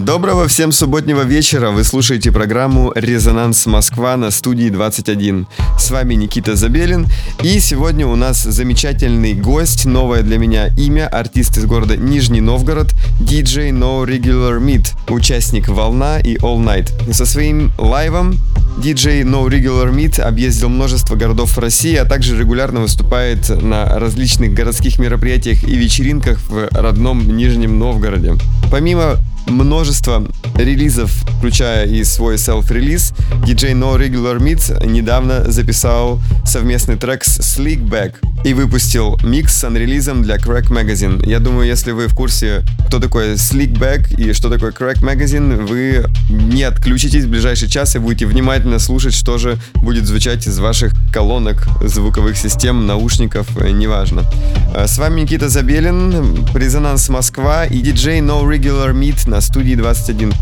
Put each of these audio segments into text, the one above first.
Доброго всем субботнего вечера. Вы слушаете программу «Резонанс Москва» на студии 21. С вами Никита Забелин. И сегодня у нас замечательный гость, новое для меня имя, артист из города Нижний Новгород, DJ No Regular Meet, участник «Волна» и All Night. Со своим лайвом DJ No Regular Meet объездил множество городов России, а также регулярно выступает на различных городских мероприятиях и вечеринках в родном Нижнем Новгороде. Помимо множество релизов, включая и свой селф-релиз, DJ No Regular Meet недавно записал совместный трек с Slickback и выпустил микс с анрелизом для Crack Magazine. Я думаю, если вы в курсе, кто такой Slickback и что такое Crack Magazine, вы не отключитесь в ближайший час и будете внимательно слушать, что же будет звучать из ваших колонок, звуковых систем, наушников, э, неважно. Э, с вами Никита Забелин, Резонанс Москва и DJ No Regular Meet на студии 21.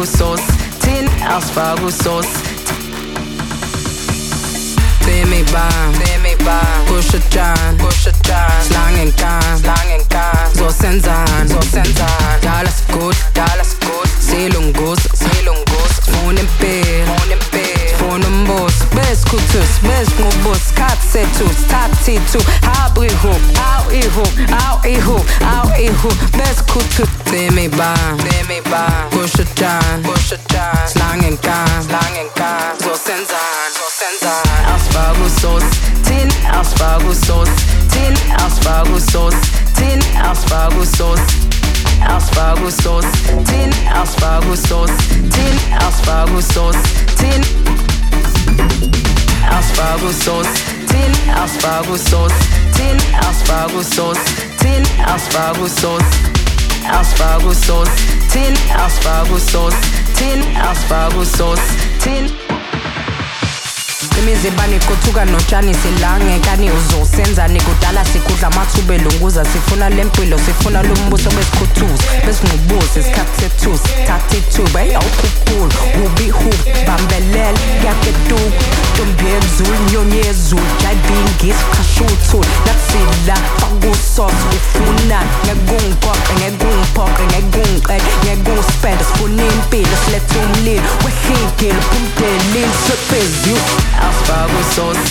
asparagus sauce, tin asparagus sauce. Gummibahn, Gummibahn, Kuschelchan, can. Schlangenkan, Schlangenkan, Soßensan, Soßensan, da alles gut, da alles gut, Seelungus, Seelungus, Monenbeer, Monenbeer, Fonenbus, Bes Kutus, Bes Mubus, Katze Tus, Tati Tu, Habri ihu, ao ihu, ao ihu. Best kutu Demi-Bahn, Demi-Bahn Kuscheltan, Kuscheltan Schlangengarn, Schlangengarn So sensan, so sensan. Asparagus-Sauce, Tin asparagus, Tin Asparagus-Sauce Tin asparagus, tin, Asparagus tin asparagus tin asparagus tin asparagus sauce tin asparagusauce tin asparagusauce asparagusauce tin asparagusauce tin asparagusauce tin imizibane iqothuka notshani silange. Kani uzosenzani kudala sikudla amathuba elunguza. Sifuna le mpilo sifuna lo mbuso besikhuthuza besingubuze isikhathi sethusi thatha ithuba eyi awukhukhulu hubi hu bambelela kuyaketuka. Ntombi yezulu nyoni yezulu jayibini ngisikhasha uthuli. Nakusila fakusos ufuna ngekungiphoqe ngekungqeke so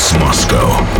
Moscow.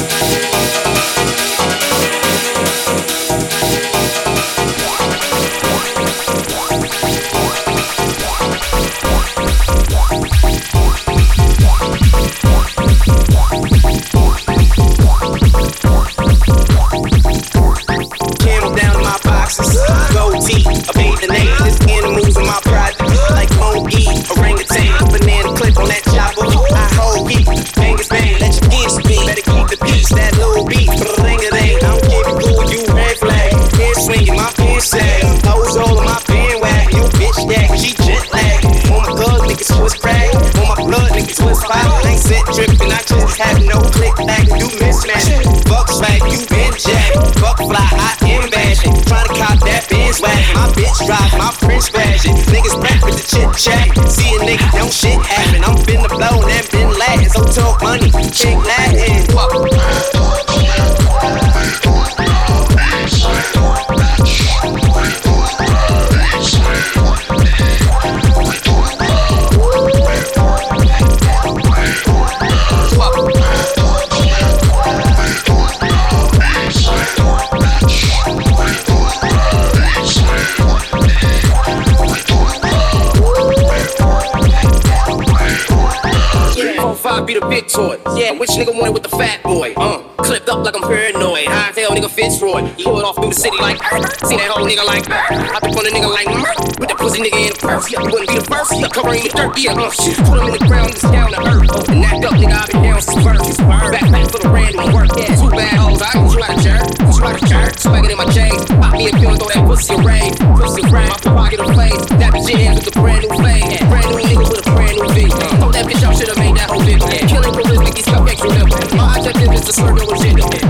City like. See that whole nigga like. I think on a nigga like. With that pussy nigga in the purse. Yeah, wouldn't be the first. Yeah, covering the dirt. Yeah, uh, shit. Put him in the ground, niggas down to earth. Uh, and act up, nigga. I been down since birth. Back, back for the random work. Yeah, two bad hoes. I ain't you out of jerk. You out of jerk. Swagging in my chains. Pop me a pill and throw that pussy away. Pussy rag. My pocket of face. That bitch in with a brand new fade. Brand new nigga with a brand new V. Throw that bitch out, should've made that whole video. Killing charisma, these cupcakes remember. My objective is to slur no agenda. Biggie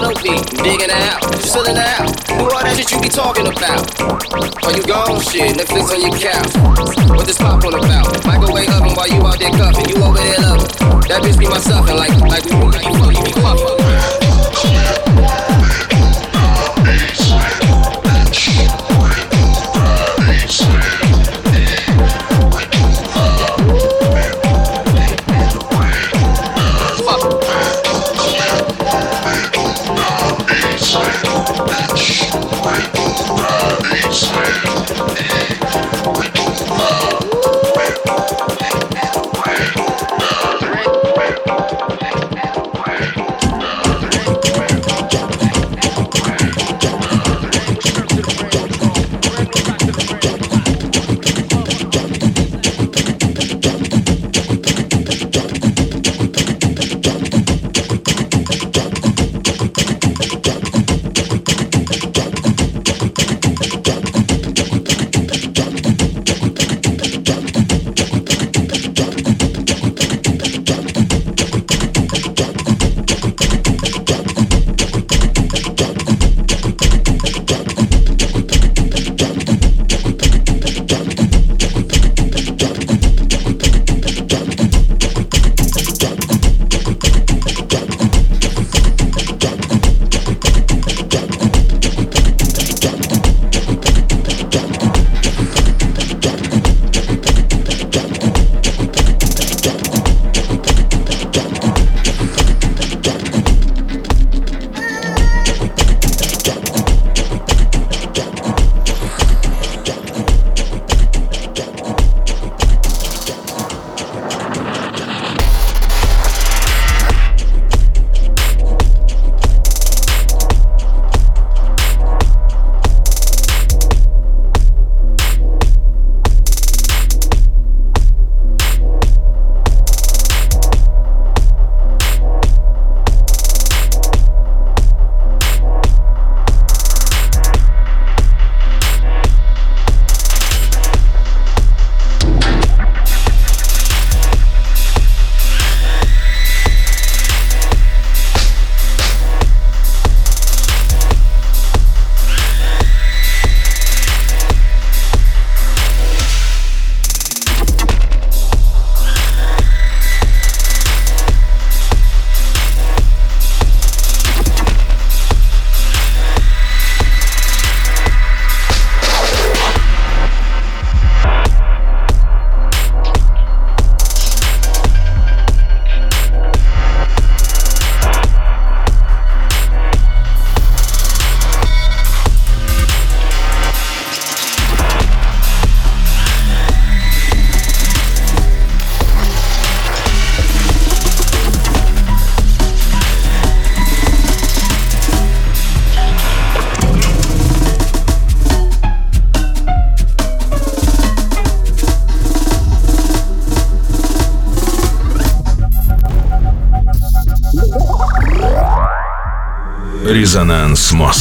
it OD, digging out. It out. Who all that shit you be talking about? Are you gone? Shit, Netflix on your couch. What this popcorn about? Microwave oven while you out there cuffing. You over there loving. That bitch be my suffering like, like, we like you fuck, you be fucking. Резонанс Москва.